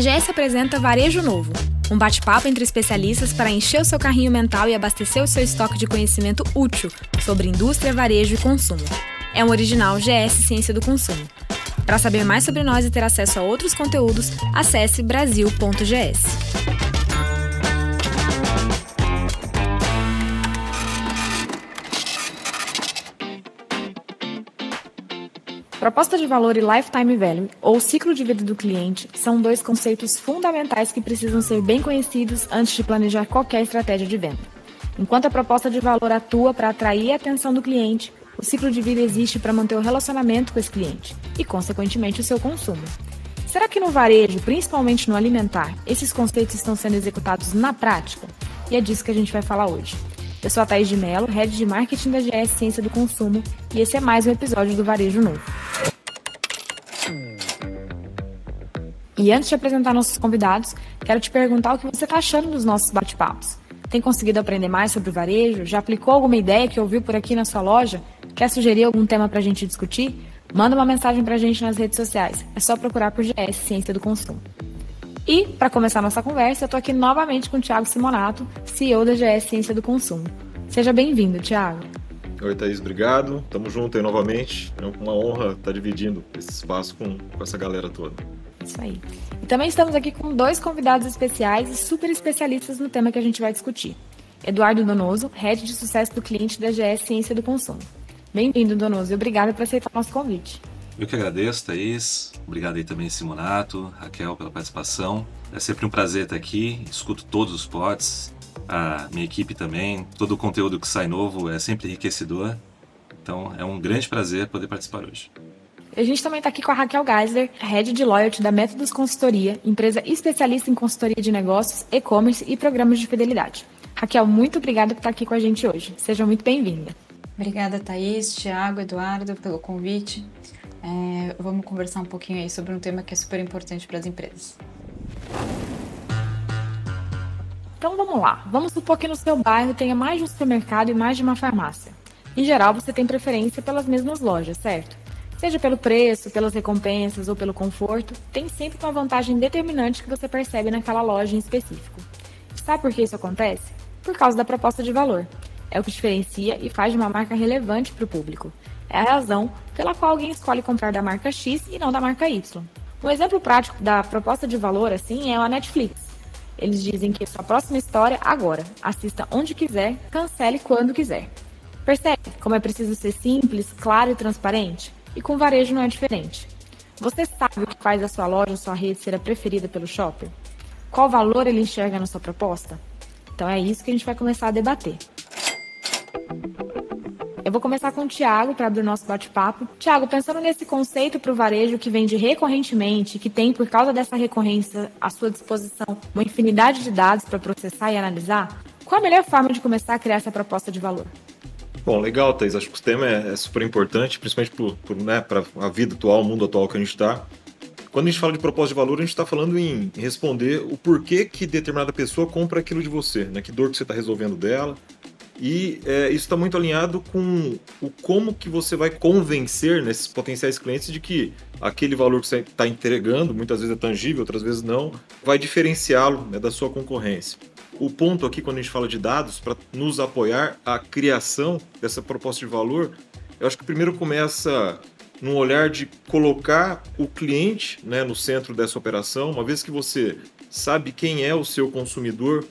A GS apresenta Varejo Novo, um bate-papo entre especialistas para encher o seu carrinho mental e abastecer o seu estoque de conhecimento útil sobre indústria, varejo e consumo. É um original GS Ciência do Consumo. Para saber mais sobre nós e ter acesso a outros conteúdos, acesse brasil.gs. Proposta de valor e lifetime value, ou ciclo de vida do cliente, são dois conceitos fundamentais que precisam ser bem conhecidos antes de planejar qualquer estratégia de venda. Enquanto a proposta de valor atua para atrair a atenção do cliente, o ciclo de vida existe para manter o relacionamento com esse cliente e, consequentemente, o seu consumo. Será que no varejo, principalmente no alimentar, esses conceitos estão sendo executados na prática? E é disso que a gente vai falar hoje. Eu sou a Thaís de Mello, Head de Marketing da GS Ciência do Consumo, e esse é mais um episódio do Varejo Novo. E antes de apresentar nossos convidados, quero te perguntar o que você está achando dos nossos bate-papos. Tem conseguido aprender mais sobre o varejo? Já aplicou alguma ideia que ouviu por aqui na sua loja? Quer sugerir algum tema para a gente discutir? Manda uma mensagem para a gente nas redes sociais. É só procurar por GS Ciência do Consumo. E, para começar nossa conversa, eu estou aqui novamente com o Thiago Simonato, CEO da GS Ciência do Consumo. Seja bem-vindo, Thiago. Oi, Thaís, obrigado. Tamo junto aí novamente. É uma honra estar dividindo esse espaço com, com essa galera toda. Isso aí. E também estamos aqui com dois convidados especiais e super especialistas no tema que a gente vai discutir. Eduardo Donoso, Head de Sucesso do Cliente da GS Ciência do Consumo. Bem-vindo, Donoso, e obrigada por aceitar o nosso convite. Eu que agradeço, Thaís. Obrigado aí também, Simonato, Raquel, pela participação. É sempre um prazer estar aqui. Escuto todos os pods, a minha equipe também. Todo o conteúdo que sai novo é sempre enriquecedor. Então, é um grande prazer poder participar hoje. A gente também está aqui com a Raquel Geisler, Head de Loyalty da Métodos Consultoria, empresa especialista em consultoria de negócios, e-commerce e programas de fidelidade. Raquel, muito obrigada por estar aqui com a gente hoje. Seja muito bem-vinda. Obrigada, Thaís, Thiago, Eduardo, pelo convite. É, vamos conversar um pouquinho aí sobre um tema que é super importante para as empresas. Então vamos lá. Vamos supor que no seu bairro tenha mais de um supermercado e mais de uma farmácia. Em geral, você tem preferência pelas mesmas lojas, certo? Seja pelo preço, pelas recompensas ou pelo conforto, tem sempre uma vantagem determinante que você percebe naquela loja em específico. Sabe por que isso acontece? Por causa da proposta de valor é o que diferencia e faz de uma marca relevante para o público. É a razão pela qual alguém escolhe comprar da marca X e não da marca Y. Um exemplo prático da proposta de valor assim é a Netflix. Eles dizem que sua próxima história agora. Assista onde quiser, cancele quando quiser. Percebe como é preciso ser simples, claro e transparente? E com varejo não é diferente. Você sabe o que faz a sua loja ou sua rede ser a preferida pelo shopper? Qual valor ele enxerga na sua proposta? Então é isso que a gente vai começar a debater. Eu vou começar com o Tiago para abrir o nosso bate-papo. Tiago, pensando nesse conceito para o varejo que vende recorrentemente, que tem, por causa dessa recorrência, à sua disposição uma infinidade de dados para processar e analisar, qual a melhor forma de começar a criar essa proposta de valor? Bom, legal, Thais. Acho que o tema é, é super importante, principalmente para né, a vida atual, o mundo atual que a gente está. Quando a gente fala de proposta de valor, a gente está falando em responder o porquê que determinada pessoa compra aquilo de você, né? Que dor que você está resolvendo dela, e é, isso está muito alinhado com o como que você vai convencer nesses potenciais clientes de que aquele valor que você está entregando, muitas vezes é tangível, outras vezes não, vai diferenciá-lo né, da sua concorrência. O ponto aqui, quando a gente fala de dados, para nos apoiar a criação dessa proposta de valor, eu acho que primeiro começa num olhar de colocar o cliente né, no centro dessa operação, uma vez que você sabe quem é o seu consumidor,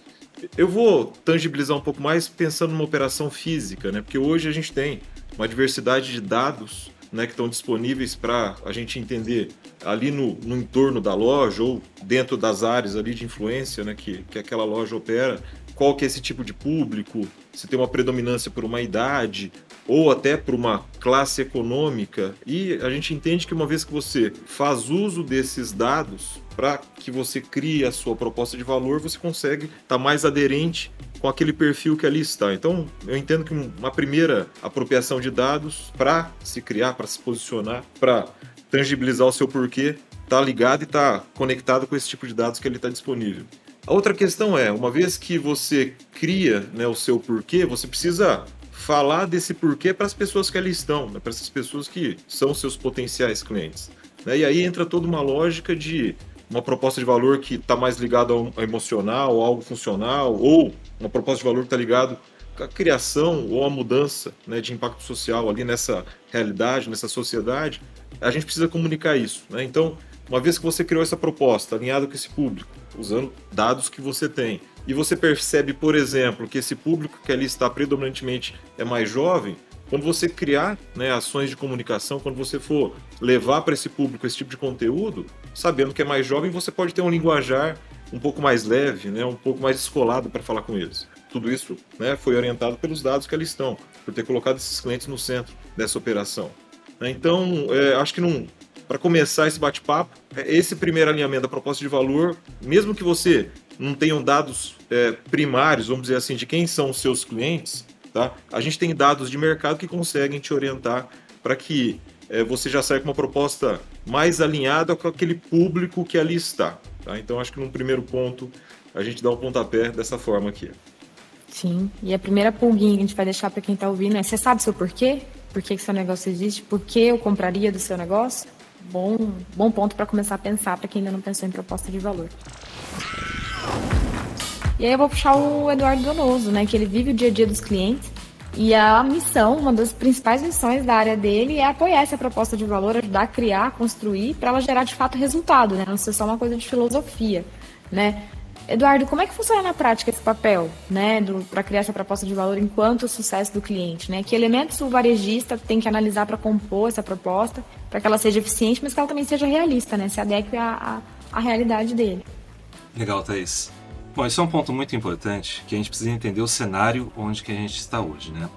eu vou tangibilizar um pouco mais pensando numa operação física, né? Porque hoje a gente tem uma diversidade de dados né, que estão disponíveis para a gente entender ali no, no entorno da loja ou dentro das áreas ali de influência né, que, que aquela loja opera, qual que é esse tipo de público, se tem uma predominância por uma idade ou até por uma classe econômica. E a gente entende que uma vez que você faz uso desses dados para que você crie a sua proposta de valor, você consegue estar tá mais aderente com aquele perfil que ali está. Então, eu entendo que uma primeira apropriação de dados para se criar, para se posicionar, para tangibilizar o seu porquê, está ligado e está conectado com esse tipo de dados que ele está disponível. A outra questão é, uma vez que você cria né, o seu porquê, você precisa falar desse porquê para as pessoas que ali estão, né, para essas pessoas que são seus potenciais clientes. Né? E aí entra toda uma lógica de uma proposta de valor que está mais ligada ao emocional, algo funcional, ou uma proposta de valor que está ligado à criação ou à mudança né, de impacto social ali nessa realidade, nessa sociedade, a gente precisa comunicar isso. Né? Então, uma vez que você criou essa proposta, alinhada com esse público, usando dados que você tem, e você percebe, por exemplo, que esse público que ali está predominantemente é mais jovem, quando você criar né, ações de comunicação, quando você for levar para esse público esse tipo de conteúdo, sabendo que é mais jovem, você pode ter um linguajar um pouco mais leve, né, um pouco mais descolado para falar com eles. Tudo isso né, foi orientado pelos dados que ali estão, por ter colocado esses clientes no centro dessa operação. Então, é, acho que para começar esse bate-papo, é esse primeiro alinhamento da proposta de valor, mesmo que você não tenha dados é, primários, vamos dizer assim, de quem são os seus clientes, tá? a gente tem dados de mercado que conseguem te orientar para que é, você já saia com uma proposta mais alinhada com aquele público que ali está. Tá? Então, acho que num primeiro ponto, a gente dá um pontapé dessa forma aqui. Sim, e a primeira pulguinha que a gente vai deixar para quem está ouvindo é: você sabe o seu porquê? Por que, que seu negócio existe? Por que eu compraria do seu negócio? Bom, bom ponto para começar a pensar para quem ainda não pensou em proposta de valor. E aí eu vou puxar o Eduardo Donoso, né, que ele vive o dia a dia dos clientes e a missão, uma das principais missões da área dele é apoiar essa proposta de valor, ajudar a criar, construir, para ela gerar de fato resultado, né? Não ser só uma coisa de filosofia, né? Eduardo, como é que funciona na prática esse papel, né, para criar essa proposta de valor enquanto o sucesso do cliente, né? Que elementos o varejista tem que analisar para compor essa proposta, para que ela seja eficiente, mas que ela também seja realista, né? Se adeque à, à, à realidade dele. Legal, Thaís. Bom, isso é um ponto muito importante, que a gente precisa entender o cenário onde que a gente está hoje, né?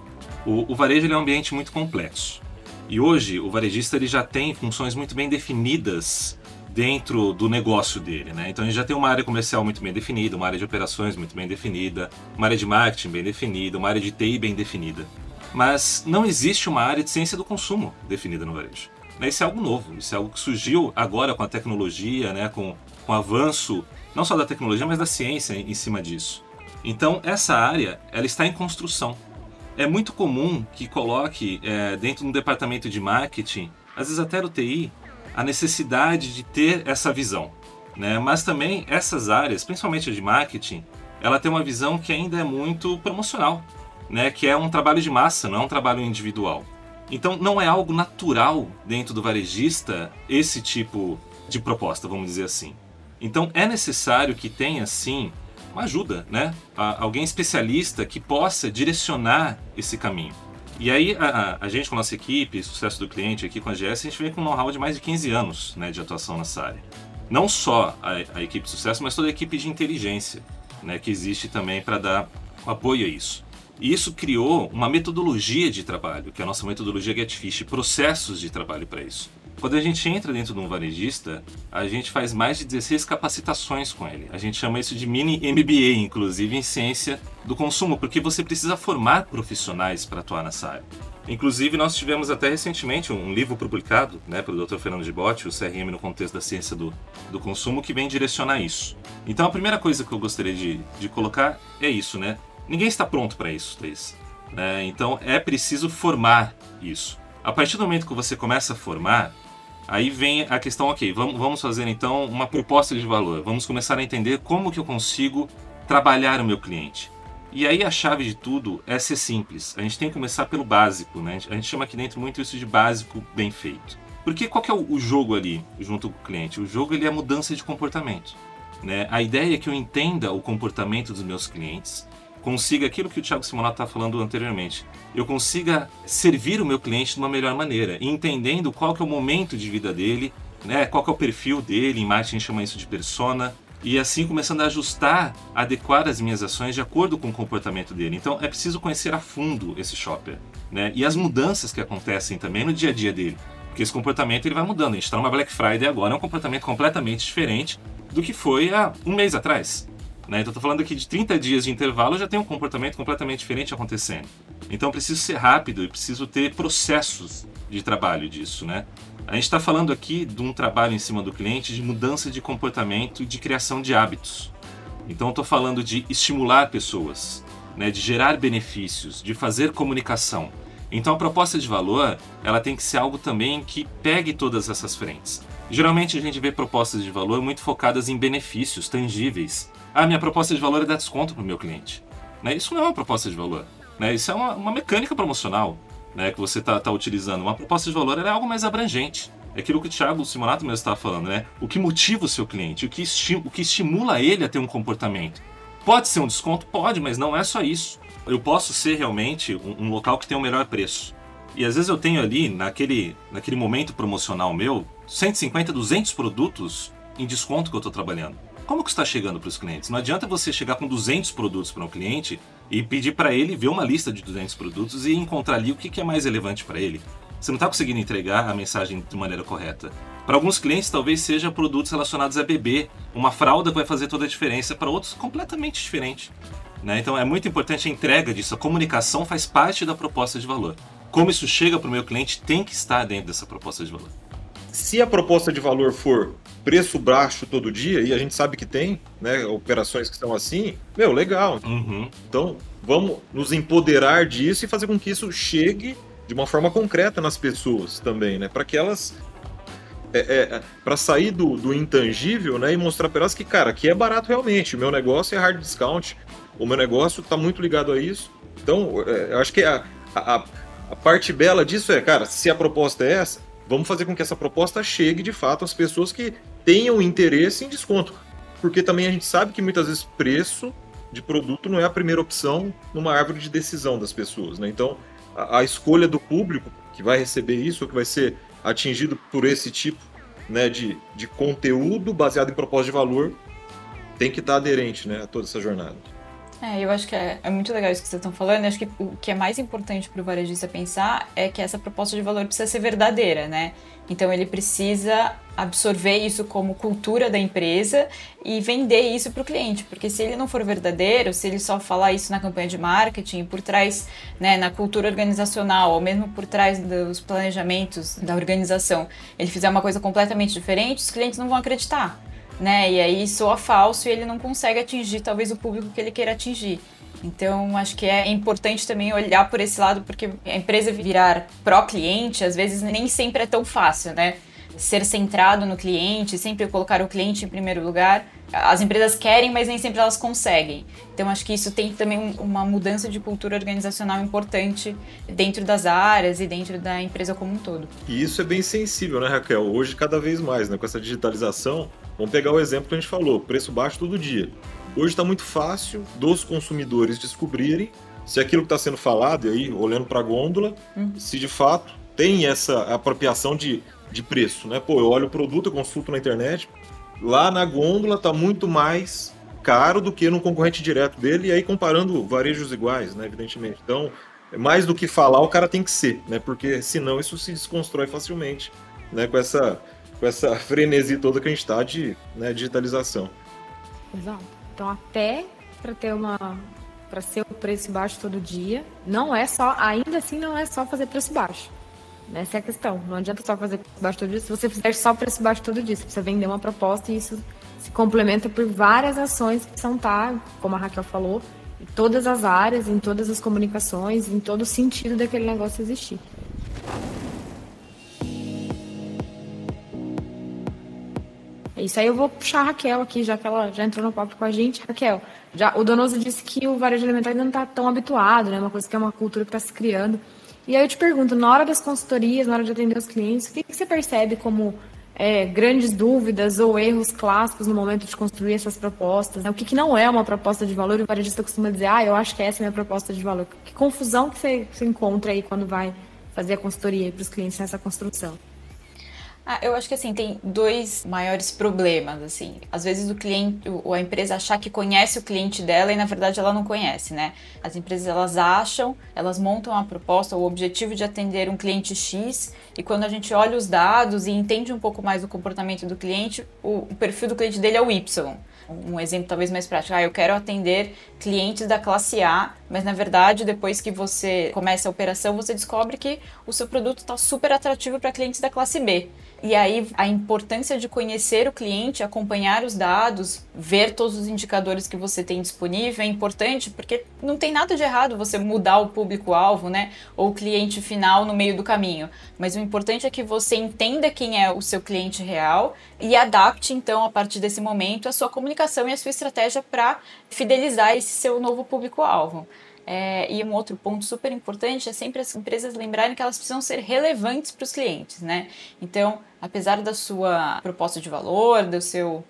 O, o varejo é um ambiente muito complexo. E hoje o varejista ele já tem funções muito bem definidas dentro do negócio dele, né? Então gente já tem uma área comercial muito bem definida, uma área de operações muito bem definida, uma área de marketing bem definida, uma área de TI bem definida. Mas não existe uma área de ciência do consumo definida no varejo. Né? Isso é algo novo, isso é algo que surgiu agora com a tecnologia, né? com, com o avanço não só da tecnologia, mas da ciência em cima disso. Então essa área ela está em construção. É muito comum que coloque é, dentro do departamento de marketing, às vezes até do TI, a necessidade de ter essa visão. Né? Mas também essas áreas, principalmente a de marketing, ela tem uma visão que ainda é muito promocional, né? que é um trabalho de massa, não é um trabalho individual. Então não é algo natural dentro do varejista esse tipo de proposta, vamos dizer assim. Então é necessário que tenha sim uma ajuda, né? Alguém especialista que possa direcionar esse caminho. E aí a, a, gente com a nossa equipe, sucesso do cliente aqui com a GS, a gente vem com um know-how de mais de 15 anos né, de atuação nessa área. Não só a, a equipe de sucesso, mas toda a equipe de inteligência né, que existe também para dar apoio a isso. E isso criou uma metodologia de trabalho, que é a nossa metodologia Getfish, processos de trabalho para isso. Quando a gente entra dentro de um varejista, a gente faz mais de 16 capacitações com ele. A gente chama isso de mini MBA, inclusive em ciência do consumo, porque você precisa formar profissionais para atuar nessa área. Inclusive, nós tivemos até recentemente um livro publicado né, pelo Dr. Fernando Gibotti, o CRM no contexto da ciência do, do consumo, que vem direcionar isso. Então, a primeira coisa que eu gostaria de, de colocar é isso, né? Ninguém está pronto para isso, Thais. É, então, é preciso formar isso. A partir do momento que você começa a formar, Aí vem a questão, ok, vamos, vamos fazer então uma proposta de valor. Vamos começar a entender como que eu consigo trabalhar o meu cliente. E aí a chave de tudo é ser simples. A gente tem que começar pelo básico, né? A gente chama aqui dentro muito isso de básico bem feito. Porque qual que é o jogo ali junto com o cliente? O jogo ele é a mudança de comportamento. Né? A ideia é que eu entenda o comportamento dos meus clientes, consiga aquilo que o Thiago Simonato está falando anteriormente. Eu consiga servir o meu cliente de uma melhor maneira, entendendo qual que é o momento de vida dele, né? qual que é o perfil dele, em marketing chama isso de persona, e assim começando a ajustar, adequar as minhas ações de acordo com o comportamento dele. Então é preciso conhecer a fundo esse shopper, né? E as mudanças que acontecem também no dia a dia dele. Porque esse comportamento ele vai mudando. A gente está numa Black Friday agora, é um comportamento completamente diferente do que foi há um mês atrás. Né? Então, estou falando aqui de 30 dias de intervalo, já tem um comportamento completamente diferente acontecendo. Então, preciso ser rápido e preciso ter processos de trabalho disso. Né? A gente está falando aqui de um trabalho em cima do cliente de mudança de comportamento e de criação de hábitos. Então, estou falando de estimular pessoas, né? de gerar benefícios, de fazer comunicação. Então, a proposta de valor ela tem que ser algo também que pegue todas essas frentes. Geralmente a gente vê propostas de valor muito focadas em benefícios tangíveis. Ah, minha proposta de valor é dar desconto para o meu cliente. Né? Isso não é uma proposta de valor. Né? Isso é uma, uma mecânica promocional né, que você está tá utilizando. Uma proposta de valor é algo mais abrangente. É aquilo que o Thiago Simonato mesmo estava falando, né? O que motiva o seu cliente, o que, o que estimula ele a ter um comportamento. Pode ser um desconto? Pode, mas não é só isso. Eu posso ser realmente um, um local que tem o um melhor preço. E às vezes eu tenho ali, naquele, naquele momento promocional meu, 150, 200 produtos em desconto que eu estou trabalhando. Como que está chegando para os clientes? Não adianta você chegar com 200 produtos para um cliente e pedir para ele ver uma lista de 200 produtos e encontrar ali o que, que é mais relevante para ele. Você não está conseguindo entregar a mensagem de maneira correta. Para alguns clientes, talvez seja produtos relacionados a bebê, uma fralda que vai fazer toda a diferença. Para outros, completamente diferente. Né? Então, é muito importante a entrega disso. A comunicação faz parte da proposta de valor. Como isso chega para o meu cliente tem que estar dentro dessa proposta de valor. Se a proposta de valor for preço baixo todo dia, e a gente sabe que tem, né, operações que estão assim, meu, legal. Uhum. Então, vamos nos empoderar disso e fazer com que isso chegue de uma forma concreta nas pessoas também, né? Para que elas. É, é, para sair do, do, intangível né, e mostrar para elas que, cara, aqui é barato realmente. O meu negócio é hard discount, o meu negócio está muito ligado a isso. Então, é, eu acho que a, a, a parte bela disso é, cara, se a proposta é essa, vamos fazer com que essa proposta chegue de fato às pessoas que tenham interesse em desconto. Porque também a gente sabe que muitas vezes preço de produto não é a primeira opção numa árvore de decisão das pessoas. Né? Então, a, a escolha do público que vai receber isso, ou que vai ser atingido por esse tipo né, de, de conteúdo baseado em propósito de valor, tem que estar aderente né, a toda essa jornada. É, eu acho que é, é, muito legal isso que vocês estão falando. Eu acho que o que é mais importante para o varejista pensar é que essa proposta de valor precisa ser verdadeira, né? Então ele precisa absorver isso como cultura da empresa e vender isso para o cliente, porque se ele não for verdadeiro, se ele só falar isso na campanha de marketing, por trás, né, na cultura organizacional, ou mesmo por trás dos planejamentos da organização, ele fizer uma coisa completamente diferente, os clientes não vão acreditar, né? E aí soa falso e ele não consegue atingir talvez o público que ele queira atingir. Então, acho que é importante também olhar por esse lado, porque a empresa virar pró-cliente, às vezes nem sempre é tão fácil, né? Ser centrado no cliente, sempre colocar o cliente em primeiro lugar. As empresas querem, mas nem sempre elas conseguem. Então, acho que isso tem também uma mudança de cultura organizacional importante dentro das áreas e dentro da empresa como um todo. E isso é bem sensível, né, Raquel? Hoje, cada vez mais, né? Com essa digitalização, vamos pegar o exemplo que a gente falou: preço baixo todo dia. Hoje está muito fácil dos consumidores descobrirem se aquilo que está sendo falado, e aí olhando para a gôndola, uhum. se de fato tem essa apropriação de, de preço. Né? Pô, eu olho o produto, eu consulto na internet, lá na gôndola está muito mais caro do que no concorrente direto dele, e aí comparando varejos iguais, né, evidentemente. Então, mais do que falar, o cara tem que ser, né? Porque senão isso se desconstrói facilmente, né? Com essa, com essa frenesi toda que a gente está de né, digitalização. Exato. Então, até para ter uma para ser o preço baixo todo dia, não é só, ainda assim não é só fazer preço baixo. Essa é a questão. Não adianta só fazer preço baixo todo dia. Se você fizer só preço baixo todo dia, você precisa vender uma proposta e isso se complementa por várias ações que são tá, como a Raquel falou, em todas as áreas, em todas as comunicações, em todo o sentido daquele negócio existir. Isso aí eu vou puxar a Raquel aqui, já que ela já entrou no papo com a gente. Raquel, já, o Donoso disse que o varejo alimentar ainda não está tão habituado, né? Uma coisa que é uma cultura que está se criando. E aí eu te pergunto, na hora das consultorias, na hora de atender os clientes, o que, que você percebe como é, grandes dúvidas ou erros clássicos no momento de construir essas propostas? Né? O que, que não é uma proposta de valor? E o varejista costuma dizer, ah, eu acho que essa é a minha proposta de valor. Que confusão que você, você encontra aí quando vai fazer a consultoria para os clientes nessa construção? Ah, eu acho que assim, tem dois maiores problemas, assim. Às vezes o cliente, ou a empresa achar que conhece o cliente dela e na verdade ela não conhece, né? As empresas elas acham, elas montam a proposta, o objetivo de atender um cliente X, e quando a gente olha os dados e entende um pouco mais o comportamento do cliente, o, o perfil do cliente dele é o Y Um exemplo talvez mais prático. Ah, eu quero atender clientes da classe A, mas na verdade, depois que você começa a operação, você descobre que o seu produto está super atrativo para clientes da classe B. E aí a importância de conhecer o cliente, acompanhar os dados, ver todos os indicadores que você tem disponível é importante, porque não tem nada de errado você mudar o público-alvo, né? Ou o cliente final no meio do caminho. Mas o importante é que você entenda quem é o seu cliente real e adapte, então, a partir desse momento, a sua comunicação e a sua estratégia para fidelizar esse seu novo público-alvo. É, e um outro ponto super importante é sempre as empresas lembrarem que elas precisam ser relevantes para os clientes, né? Então, apesar da sua proposta de valor, do seu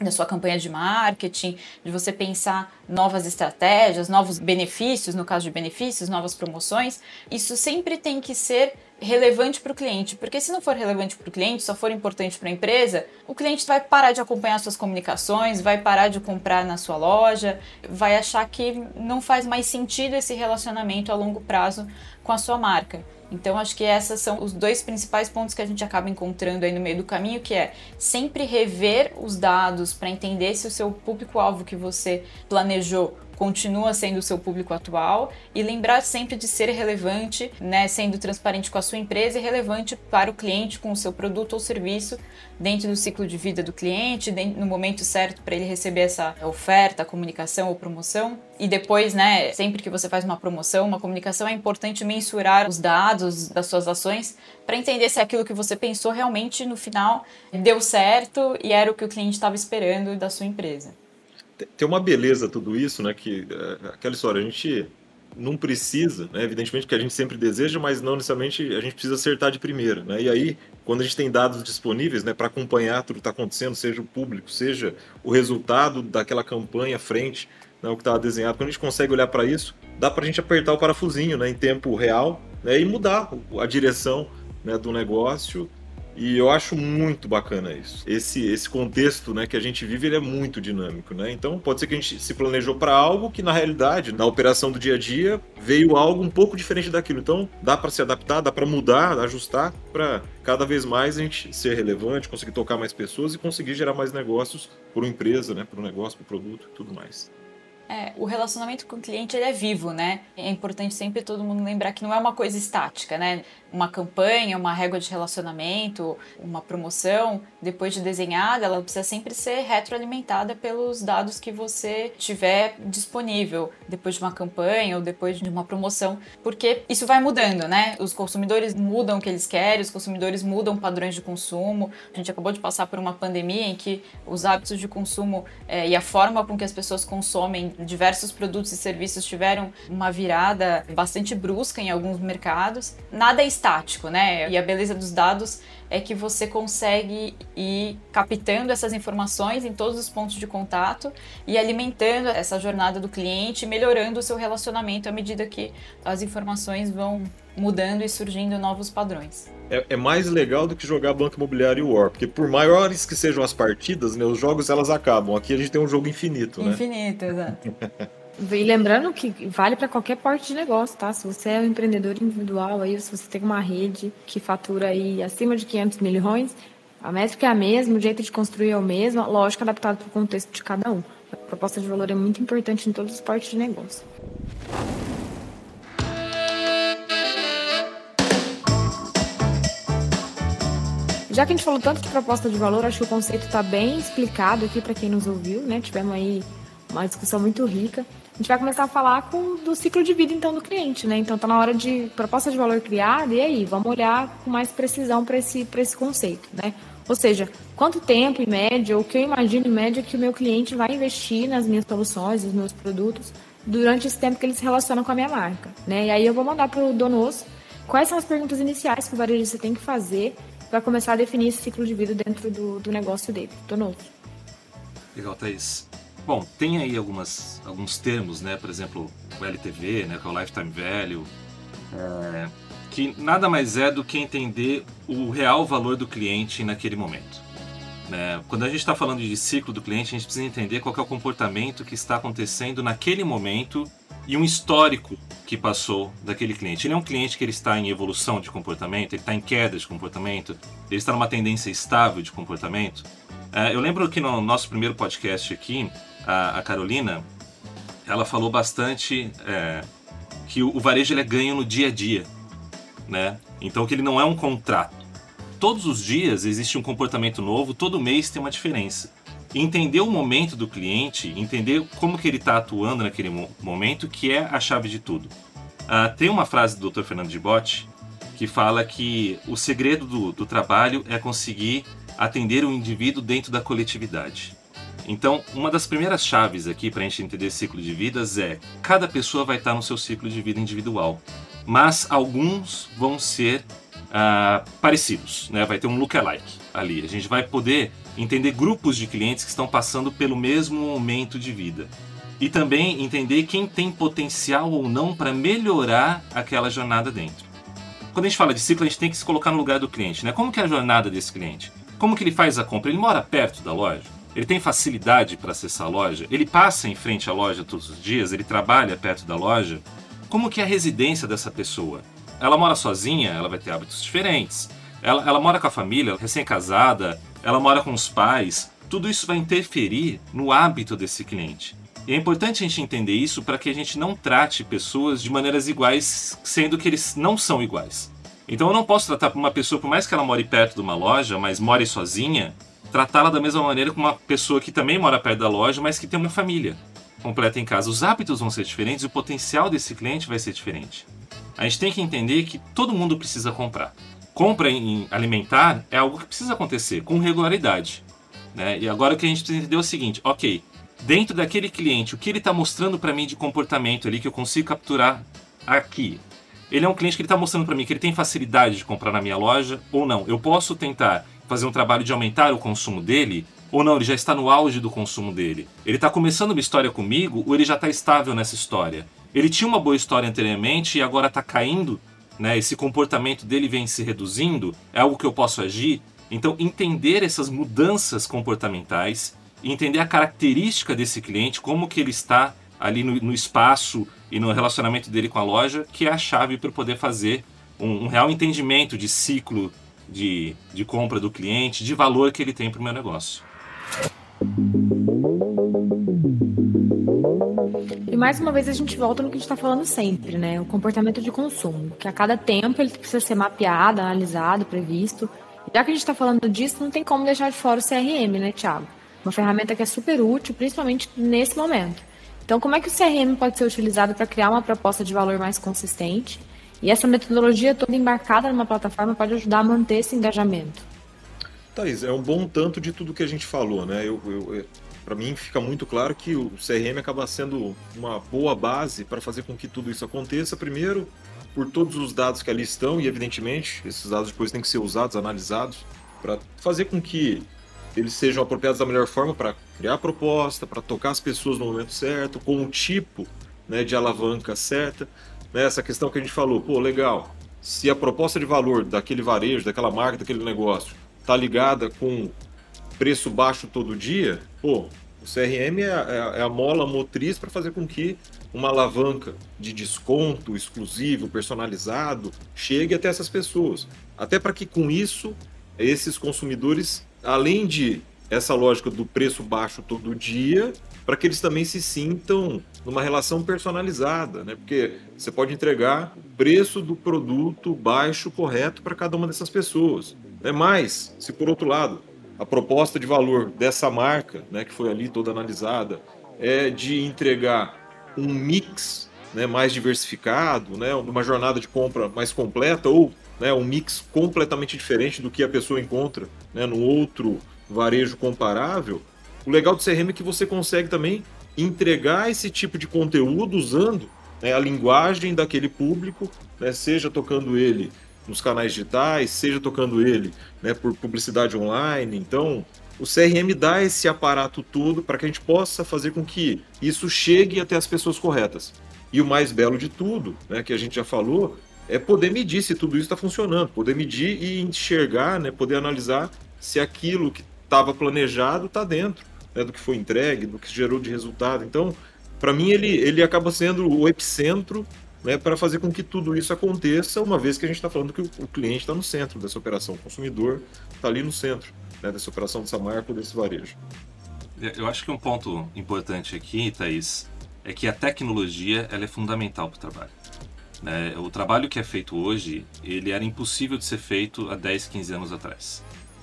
da sua campanha de marketing, de você pensar novas estratégias, novos benefícios, no caso de benefícios, novas promoções, isso sempre tem que ser relevante para o cliente, porque se não for relevante para o cliente, só for importante para a empresa, o cliente vai parar de acompanhar suas comunicações, vai parar de comprar na sua loja, vai achar que não faz mais sentido esse relacionamento a longo prazo com a sua marca. Então acho que esses são os dois principais pontos que a gente acaba encontrando aí no meio do caminho, que é sempre rever os dados para entender se o seu público-alvo que você planejou continua sendo o seu público atual e lembrar sempre de ser relevante, né, sendo transparente com a sua empresa e relevante para o cliente com o seu produto ou serviço dentro do ciclo de vida do cliente, no momento certo para ele receber essa oferta, comunicação ou promoção. E depois, né, sempre que você faz uma promoção, uma comunicação, é importante mensurar os dados das suas ações para entender se aquilo que você pensou realmente no final deu certo e era o que o cliente estava esperando da sua empresa tem uma beleza tudo isso, né? Que é, aquela história, a gente não precisa, né? Evidentemente que a gente sempre deseja, mas não necessariamente a gente precisa acertar de primeira, né? E aí, quando a gente tem dados disponíveis, né, para acompanhar tudo que está acontecendo, seja o público, seja o resultado daquela campanha frente, né, o que estava desenhado, quando a gente consegue olhar para isso, dá para a gente apertar o parafusinho, né, em tempo real, né, e mudar a direção, né, do negócio e eu acho muito bacana isso. Esse, esse contexto né, que a gente vive ele é muito dinâmico. Né? Então pode ser que a gente se planejou para algo que na realidade, na operação do dia a dia, veio algo um pouco diferente daquilo. Então dá para se adaptar, dá para mudar, ajustar para cada vez mais a gente ser relevante, conseguir tocar mais pessoas e conseguir gerar mais negócios para uma empresa, né, para o negócio, para o produto e tudo mais. É, o relacionamento com o cliente ele é vivo, né? É importante sempre todo mundo lembrar que não é uma coisa estática, né? uma campanha, uma régua de relacionamento, uma promoção, depois de desenhada, ela precisa sempre ser retroalimentada pelos dados que você tiver disponível depois de uma campanha ou depois de uma promoção, porque isso vai mudando, né? Os consumidores mudam o que eles querem, os consumidores mudam padrões de consumo. A gente acabou de passar por uma pandemia em que os hábitos de consumo é, e a forma com que as pessoas consomem diversos produtos e serviços tiveram uma virada bastante brusca em alguns mercados. Nada é estático, né? E a beleza dos dados é que você consegue ir captando essas informações em todos os pontos de contato e alimentando essa jornada do cliente, melhorando o seu relacionamento à medida que as informações vão mudando e surgindo novos padrões. É, é mais legal do que jogar Banco Imobiliário War, porque por maiores que sejam as partidas, né, os jogos elas acabam. Aqui a gente tem um jogo infinito, né? Infinito, exato. E lembrando que vale para qualquer porte de negócio, tá? Se você é um empreendedor individual, aí, se você tem uma rede que fatura aí acima de 500 milhões, a métrica é a mesma, o jeito de construir é o mesmo, lógico, adaptado para o contexto de cada um. A proposta de valor é muito importante em todos os portes de negócio. Já que a gente falou tanto de proposta de valor, acho que o conceito está bem explicado aqui para quem nos ouviu, né? Tivemos aí uma discussão muito rica a gente vai começar a falar com, do ciclo de vida então do cliente, né? Então tá na hora de proposta de valor criada e aí vamos olhar com mais precisão para esse para esse conceito, né? Ou seja, quanto tempo em média, ou que eu imagino em média que o meu cliente vai investir nas minhas soluções, nos meus produtos durante esse tempo que ele se relaciona com a minha marca, né? E aí eu vou mandar para o Donoso quais são as perguntas iniciais que o varejista tem que fazer para começar a definir esse ciclo de vida dentro do, do negócio dele. Donoso. Legal, Thaís. Bom, tem aí algumas, alguns termos, né? Por exemplo, o LTV, né? Que é o Lifetime Value, é, que nada mais é do que entender o real valor do cliente naquele momento. Né? Quando a gente está falando de ciclo do cliente, a gente precisa entender qual é o comportamento que está acontecendo naquele momento e um histórico que passou daquele cliente. Ele é um cliente que ele está em evolução de comportamento, ele está em queda de comportamento, ele está numa tendência estável de comportamento. É, eu lembro que no nosso primeiro podcast aqui, a, Carolina, ela falou bastante é, que o, varejo ele é ganho no dia a dia, né? Então que ele não é um contrato. Todos os dias existe um comportamento novo, todo mês tem uma diferença entender o momento do cliente, entender como que ele está atuando naquele momento, que é a chave de tudo. Uh, tem uma frase do Dr. Fernando de Botti que fala que o segredo do, do trabalho é conseguir atender o indivíduo dentro da coletividade. Então, uma das primeiras chaves aqui para a gente entender ciclo de vidas é cada pessoa vai estar no seu ciclo de vida individual, mas alguns vão ser uh, parecidos, né? vai ter um look-alike ali. A gente vai poder entender grupos de clientes que estão passando pelo mesmo momento de vida. E também entender quem tem potencial ou não para melhorar aquela jornada dentro. Quando a gente fala de ciclo, a gente tem que se colocar no lugar do cliente, né? Como que é a jornada desse cliente? Como que ele faz a compra? Ele mora perto da loja? Ele tem facilidade para acessar a loja? Ele passa em frente à loja todos os dias? Ele trabalha perto da loja? Como que é a residência dessa pessoa? Ela mora sozinha? Ela vai ter hábitos diferentes. Ela, ela mora com a família, recém-casada, ela mora com os pais, tudo isso vai interferir no hábito desse cliente. E é importante a gente entender isso para que a gente não trate pessoas de maneiras iguais, sendo que eles não são iguais. Então eu não posso tratar uma pessoa, por mais que ela more perto de uma loja, mas more sozinha, tratá-la da mesma maneira que uma pessoa que também mora perto da loja, mas que tem uma família completa em casa. Os hábitos vão ser diferentes e o potencial desse cliente vai ser diferente. A gente tem que entender que todo mundo precisa comprar compra em alimentar é algo que precisa acontecer com regularidade. Né? E agora o que a gente precisa entender é o seguinte: ok, dentro daquele cliente, o que ele está mostrando para mim de comportamento ali que eu consigo capturar aqui? Ele é um cliente que está mostrando para mim que ele tem facilidade de comprar na minha loja ou não? Eu posso tentar fazer um trabalho de aumentar o consumo dele ou não? Ele já está no auge do consumo dele? Ele está começando uma história comigo ou ele já está estável nessa história? Ele tinha uma boa história anteriormente e agora está caindo né, esse comportamento dele vem se reduzindo, é algo que eu posso agir. Então, entender essas mudanças comportamentais, entender a característica desse cliente, como que ele está ali no, no espaço e no relacionamento dele com a loja, que é a chave para poder fazer um, um, real entendimento de ciclo de, de compra do cliente, de valor que ele tem para o meu negócio. E mais uma vez a gente volta no que a gente está falando sempre, né? O comportamento de consumo, que a cada tempo ele precisa ser mapeado, analisado, previsto. Já que a gente está falando disso, não tem como deixar de fora o CRM, né, Thiago? Uma ferramenta que é super útil, principalmente nesse momento. Então, como é que o CRM pode ser utilizado para criar uma proposta de valor mais consistente? E essa metodologia toda embarcada numa plataforma pode ajudar a manter esse engajamento. Thaís, é um bom tanto de tudo que a gente falou, né? Eu, eu, para mim fica muito claro que o CRM acaba sendo uma boa base para fazer com que tudo isso aconteça. Primeiro, por todos os dados que ali estão, e evidentemente esses dados depois têm que ser usados, analisados, para fazer com que eles sejam apropriados da melhor forma para criar proposta, para tocar as pessoas no momento certo, com o tipo né, de alavanca certa. Né, essa questão que a gente falou, pô, legal, se a proposta de valor daquele varejo, daquela marca, daquele negócio, está ligada com preço baixo todo dia, pô, o CRM é, é, é a mola motriz para fazer com que uma alavanca de desconto exclusivo, personalizado, chegue até essas pessoas. Até para que com isso, esses consumidores, além de essa lógica do preço baixo todo dia, para que eles também se sintam numa relação personalizada, né? Porque você pode entregar o preço do produto baixo correto para cada uma dessas pessoas. É mais, se por outro lado a proposta de valor dessa marca, né, que foi ali toda analisada, é de entregar um mix né, mais diversificado, né, uma jornada de compra mais completa ou né, um mix completamente diferente do que a pessoa encontra né, no outro varejo comparável. O legal do CRM é que você consegue também entregar esse tipo de conteúdo usando né, a linguagem daquele público, né, seja tocando ele nos canais digitais, seja tocando ele né, por publicidade online. Então, o CRM dá esse aparato todo para que a gente possa fazer com que isso chegue até as pessoas corretas. E o mais belo de tudo, né, que a gente já falou, é poder medir se tudo isso está funcionando, poder medir e enxergar, né, poder analisar se aquilo que estava planejado está dentro né, do que foi entregue, do que gerou de resultado. Então, para mim, ele, ele acaba sendo o epicentro né, para fazer com que tudo isso aconteça, uma vez que a gente está falando que o, o cliente está no centro dessa operação, o consumidor está ali no centro né, dessa operação, dessa marca, desse varejo. Eu acho que um ponto importante aqui, Thaís, é que a tecnologia ela é fundamental para o trabalho. Né? O trabalho que é feito hoje, ele era impossível de ser feito há 10, 15 anos atrás.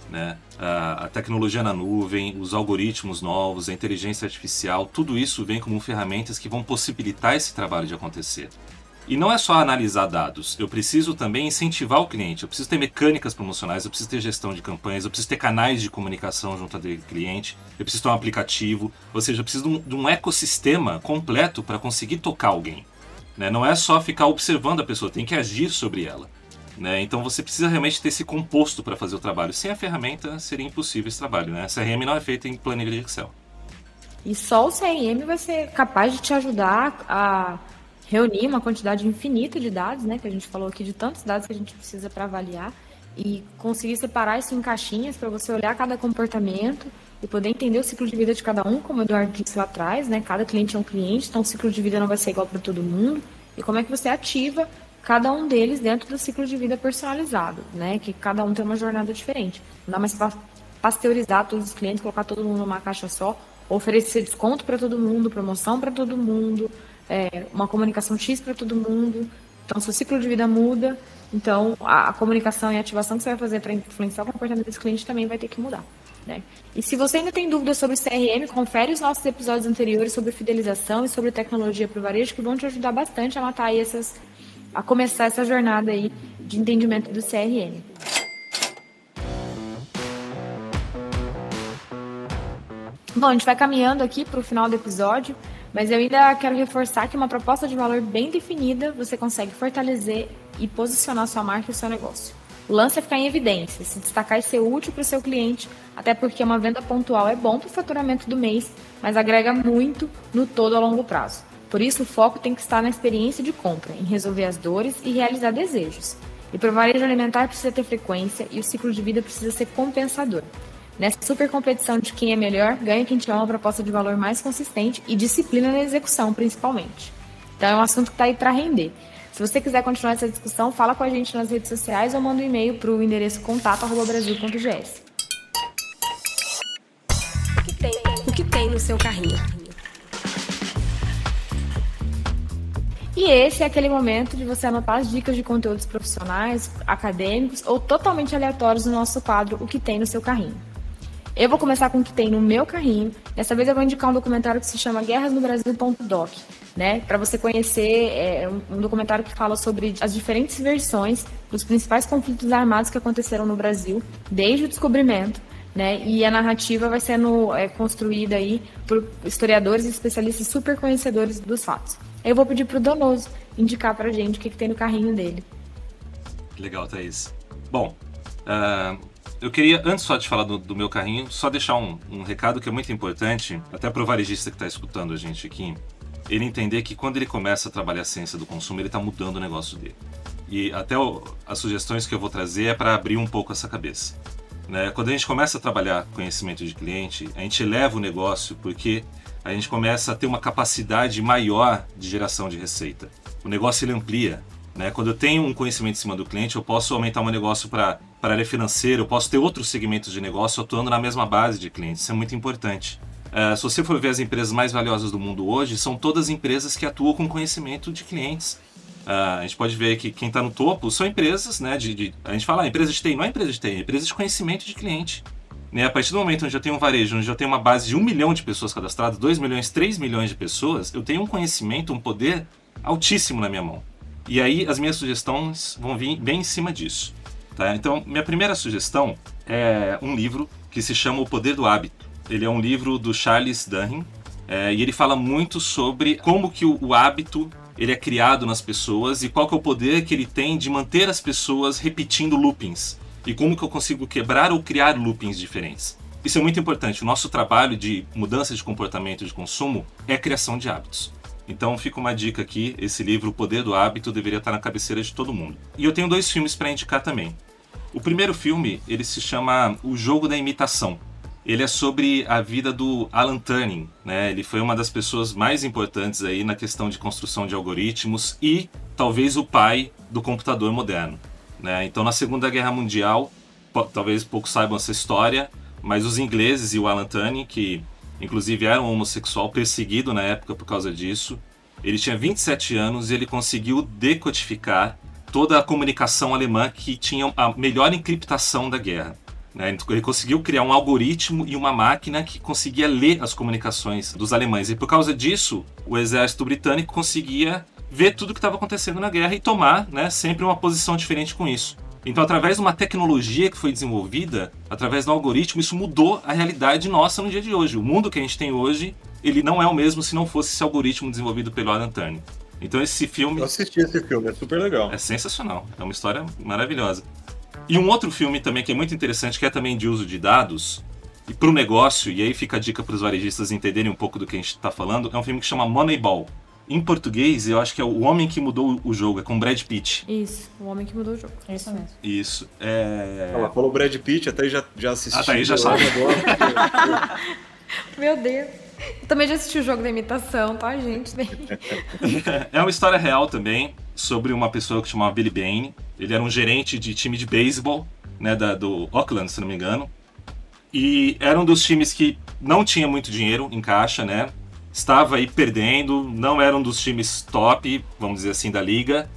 Né? A, tecnologia na nuvem, os algoritmos novos, a inteligência artificial, tudo isso vem como ferramentas que vão possibilitar esse trabalho de acontecer. E não é só analisar dados, eu preciso também incentivar o cliente, eu preciso ter mecânicas promocionais, eu preciso ter gestão de campanhas, eu preciso ter canais de comunicação junto ao cliente, eu preciso ter um aplicativo, ou seja, eu preciso de um, de um ecossistema completo para conseguir tocar alguém. Né? Não é só ficar observando a pessoa, tem que agir sobre ela. Né? Então você precisa realmente ter esse composto para fazer o trabalho. Sem a ferramenta seria impossível esse trabalho. Né? A CRM não é feita em planilha de Excel. E só o CRM vai ser capaz de te ajudar a reunir uma quantidade infinita de dados, né, que a gente falou aqui de tantos dados que a gente precisa para avaliar e conseguir separar isso em caixinhas para você olhar cada comportamento e poder entender o ciclo de vida de cada um, como o Eduardo disse lá atrás, né? Cada cliente é um cliente, então o ciclo de vida não vai ser igual para todo mundo. E como é que você ativa cada um deles dentro do ciclo de vida personalizado, né? Que cada um tem uma jornada diferente. Não dá mais para pasteurizar todos os clientes, colocar todo mundo numa caixa só, oferecer desconto para todo mundo, promoção para todo mundo, é, uma comunicação X para todo mundo. Então, seu ciclo de vida muda. Então, a, a comunicação e a ativação que você vai fazer para influenciar o comportamento desse cliente também vai ter que mudar. Né? E se você ainda tem dúvidas sobre CRM, confere os nossos episódios anteriores sobre fidelização e sobre tecnologia para o varejo, que vão te ajudar bastante a matar essas, a começar essa jornada aí de entendimento do CRM. Bom, a gente vai caminhando aqui para o final do episódio. Mas eu ainda quero reforçar que uma proposta de valor bem definida você consegue fortalecer e posicionar sua marca e seu negócio. O lance é ficar em evidência, se destacar e ser útil para o seu cliente, até porque uma venda pontual é bom para o faturamento do mês, mas agrega muito no todo a longo prazo. Por isso, o foco tem que estar na experiência de compra, em resolver as dores e realizar desejos. E para o varejo alimentar precisa ter frequência e o ciclo de vida precisa ser compensador. Nessa super competição de quem é melhor, ganha quem tiver uma proposta de valor mais consistente e disciplina na execução, principalmente. Então é um assunto que está aí para render. Se você quiser continuar essa discussão, fala com a gente nas redes sociais ou manda um e-mail para o endereço contato@brasil.gs. O que tem? No seu carrinho? E esse é aquele momento de você anotar as dicas de conteúdos profissionais, acadêmicos ou totalmente aleatórios no nosso quadro O que tem no seu carrinho. Eu vou começar com o que tem no meu carrinho. Dessa vez eu vou indicar um documentário que se chama Guerras no Brasil.doc, né? Para você conhecer é, um documentário que fala sobre as diferentes versões dos principais conflitos armados que aconteceram no Brasil desde o descobrimento. Né? E a narrativa vai sendo é, construída aí por historiadores e especialistas super conhecedores dos fatos. Eu vou pedir para o Donoso indicar para gente o que, que tem no carrinho dele. Legal, Thaís. Bom, uh, eu queria, antes só de falar do, do meu carrinho, só deixar um, um, recado que é muito importante, até para o varejista que está escutando a gente aqui, ele entender que quando ele começa a trabalhar a ciência do consumo, ele está mudando o negócio dele. E até o, as sugestões que eu vou trazer é para abrir um pouco essa cabeça. Né? Quando a gente começa a trabalhar conhecimento de cliente, a gente eleva o negócio porque a gente começa a ter uma capacidade maior de geração de receita. O negócio ele amplia. Né? Quando eu tenho um conhecimento em cima do cliente, eu posso aumentar o meu negócio para a área financeira, eu posso ter outros segmentos de negócio atuando na mesma base de clientes. Isso é muito importante. Uh, se você for ver as empresas mais valiosas do mundo hoje, são todas empresas que atuam com conhecimento de clientes. Uh, a gente pode ver que quem está no topo são empresas, né? De, de, a gente fala, ah, empresa de TI, não é empresa de TI, é empresa de conhecimento de cliente. Né? A partir do momento onde eu tenho um varejo, onde eu tenho uma base de um milhão de pessoas cadastradas, 2 milhões, 3 milhões de pessoas, eu tenho um conhecimento, um poder altíssimo na minha mão. E aí as minhas sugestões vão vir bem em cima disso. Tá? Então, minha primeira sugestão é um livro que se chama O Poder do Hábito. Ele é um livro do Charles Duhigg é, e ele fala muito sobre como que o, o hábito ele é criado nas pessoas e qual que é o poder que ele tem de manter as pessoas repetindo loopings e como que eu consigo quebrar ou criar loopings diferentes. Isso é muito importante. O nosso trabalho de mudança de comportamento de consumo é a criação de hábitos. Então fica uma dica aqui, esse livro O Poder do Hábito deveria estar na cabeceira de todo mundo. E eu tenho dois filmes para indicar também. O primeiro filme, ele se chama O Jogo da Imitação. ele é sobre a vida do Alan Turing, né? Ele foi uma das pessoas mais importantes aí na questão de construção de algoritmos e talvez o pai do computador moderno, né? Então, na Segunda Guerra Mundial, talvez poucos saibam essa história, mas os ingleses e o Alan Turing, que inclusive era um homossexual perseguido na época por causa disso, ele tinha 27 anos e ele conseguiu decodificar toda a comunicação alemã que tinha a melhor encriptação da guerra. Né? Ele conseguiu criar um algoritmo e uma máquina que conseguia ler as comunicações dos alemães. E por causa disso, o exército britânico conseguia ver tudo o que estava acontecendo na guerra e tomar né, sempre uma posição diferente com isso. Então, através de uma tecnologia que foi desenvolvida, através do algoritmo, isso mudou a realidade nossa no dia de hoje. O mundo que a gente tem hoje, ele não é o mesmo se não fosse esse algoritmo desenvolvido pelo Alan Turing. Então esse filme. Eu assisti esse filme, é super legal. É sensacional, é uma história maravilhosa. E um outro filme também que é muito interessante, que é também de uso de dados, e para o negócio, e aí fica a dica para os varejistas entenderem um pouco do que a gente está falando, é um filme que chama Moneyball. Em português, eu acho que é O Homem que Mudou o Jogo, é com Brad Pitt. Isso, O Homem que Mudou o Jogo. Isso mesmo. Isso. É... Ela falou Brad Pitt, até já, já assisti. Ah, tá aí, já sabe. Meu Deus. Eu também já assisti o jogo da imitação, tá, gente? é uma história real também sobre uma pessoa que chamava Billy Bane. Ele era um gerente de time de beisebol, né, da, do Auckland, se não me engano. E era um dos times que não tinha muito dinheiro em caixa, né? Estava aí perdendo, não era um dos times top, vamos dizer assim, da liga.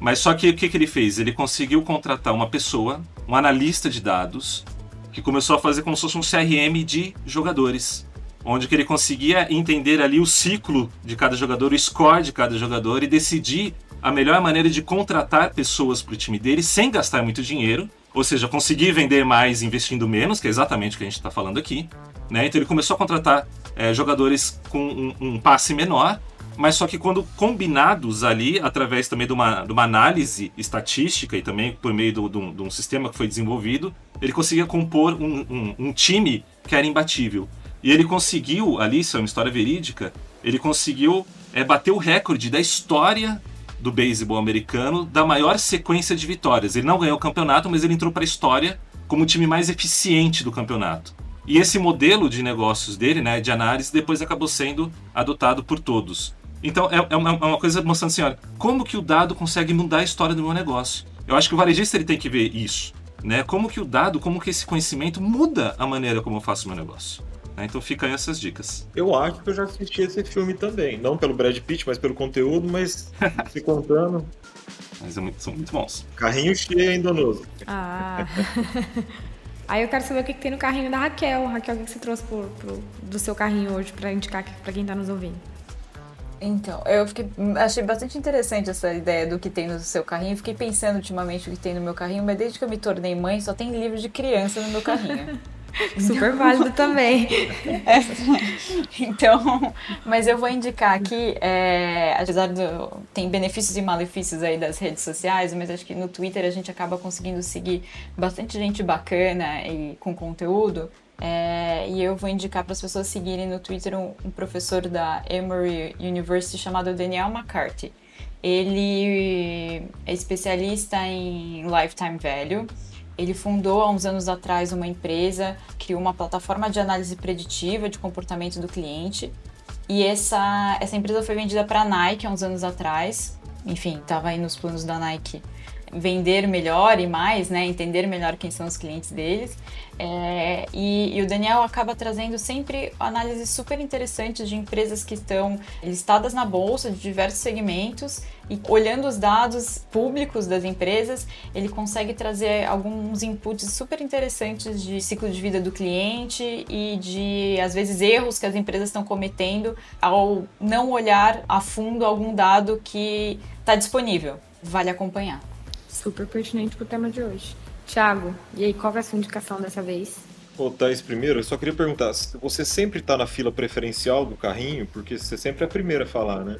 Mas só que o que, que ele fez? Ele conseguiu contratar uma pessoa, um analista de dados, que começou a fazer como se fosse um CRM de jogadores. Onde que ele conseguia entender ali o ciclo de cada jogador, o score de cada jogador e decidir a melhor maneira de contratar pessoas para o time dele sem gastar muito dinheiro, ou seja, conseguir vender mais investindo menos, que é exatamente o que a gente está falando aqui. Né? Então ele começou a contratar é, jogadores com um, um, passe menor, mas só que quando combinados ali, através também de uma, de uma análise estatística e também por meio do, do, de um sistema que foi desenvolvido, ele conseguia compor um, um, um time que era imbatível. E ele conseguiu, ali, isso é uma história verídica, ele conseguiu é, bater o recorde da história do beisebol americano da maior sequência de vitórias. Ele não ganhou o campeonato, mas ele entrou para a história como o time mais eficiente do campeonato. E esse modelo de negócios dele, né, de análise, depois acabou sendo adotado por todos. Então é, é, uma, é uma, coisa mostrando assim, olha, como que o dado consegue mudar a história do meu negócio? Eu acho que o varejista ele tem que ver isso, né? Como que o dado, como que esse conhecimento muda a maneira como eu faço o meu negócio. Né? Então fica aí essas dicas. Eu acho que eu já assisti esse filme também, não pelo Brad Pitt, mas pelo conteúdo, mas se contando. Mas é muito, são muito bons. Carrinho cheio, hein, Donoso? Ah. Aí eu quero saber o que, que tem no carrinho da Raquel. Raquel, o que, que você trouxe pro, pro, do seu carrinho hoje para indicar para quem está nos ouvindo? Então, eu fiquei, achei bastante interessante essa ideia do que tem no seu carrinho. Fiquei pensando ultimamente o que tem no meu carrinho, mas desde que eu me tornei mãe, só tem livro de criança no meu carrinho. Super válido também. É, então, mas eu vou indicar aqui, é, apesar do. tem benefícios e malefícios aí das redes sociais, mas acho que no Twitter a gente acaba conseguindo seguir bastante gente bacana e com conteúdo. É, e eu vou indicar para as pessoas seguirem no Twitter um, um professor da Emory University chamado Daniel McCarthy. Ele é especialista em lifetime value ele fundou há uns anos atrás uma empresa, criou uma plataforma de análise preditiva de comportamento do cliente. E essa, essa empresa foi vendida para a Nike há uns anos atrás. Enfim, estava aí nos planos da Nike vender melhor e mais, né, entender melhor quem são os clientes deles. É, e, e, o Daniel acaba trazendo sempre análises super interessantes de empresas que estão listadas na bolsa de diversos segmentos e olhando os dados públicos das empresas, ele consegue trazer alguns inputs super interessantes de ciclo de vida do cliente e de, às vezes, erros que as empresas estão cometendo ao não olhar a fundo algum dado que está disponível. Vale acompanhar super pertinente pro tema de hoje. Tiago, e aí, qual é a sua indicação dessa vez? Ô, Thais, primeiro, eu só queria perguntar, você sempre tá na fila preferencial do carrinho? Porque você sempre é a primeira a falar, né?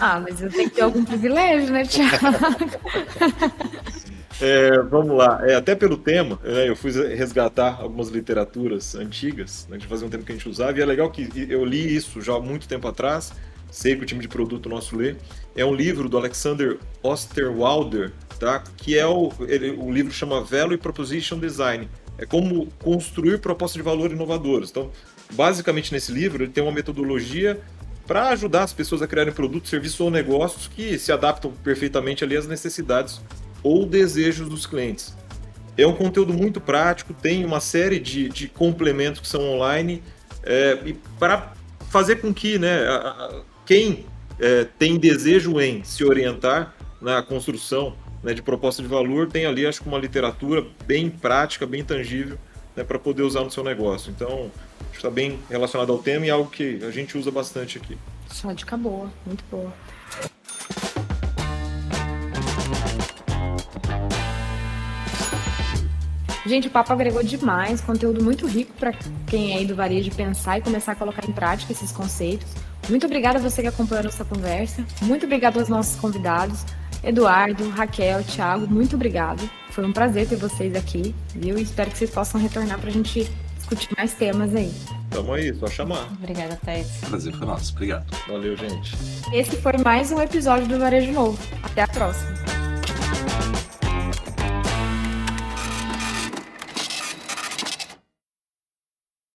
Ah, mas eu tenho que ter algum privilégio, né, Tiago? É, vamos lá, é, até pelo tema, né, eu fui resgatar algumas literaturas antigas, né, de fazer um tempo que a gente usava, e é legal que eu li isso já há muito tempo atrás, sei que o time de produto nosso lê. É um livro do Alexander Osterwalder, tá? Que é o, ele, o livro chama Value Proposition Design. É como construir propostas de valor inovadoras. Então, basicamente nesse livro ele tem uma metodologia para ajudar as pessoas a criarem produtos, serviços ou negócios que se adaptam perfeitamente ali às necessidades ou desejos dos clientes. É um conteúdo muito prático, tem uma série de, de complementos que são online é, e para fazer com que né, a, a, quem é, tem desejo em se orientar na construção né, de proposta de valor tem ali, acho que uma literatura bem prática, bem tangível né, para poder usar no seu negócio. Então, está bem relacionado ao tema e é algo que a gente usa bastante aqui. Só dica boa, muito boa. Gente, o papo agregou demais, conteúdo muito rico para quem é aí do varejo pensar e começar a colocar em prática esses conceitos. Muito obrigada a você que acompanhou nossa conversa. Muito obrigada aos nossos convidados, Eduardo, Raquel, Thiago, muito obrigado. Foi um prazer ter vocês aqui, viu? E espero que vocês possam retornar para a gente discutir mais temas aí. Tamo aí, só chamar. Obrigada, Thais. Prazer foi nosso. Obrigado. Valeu, gente. Esse foi mais um episódio do Varejo Novo. Até a próxima.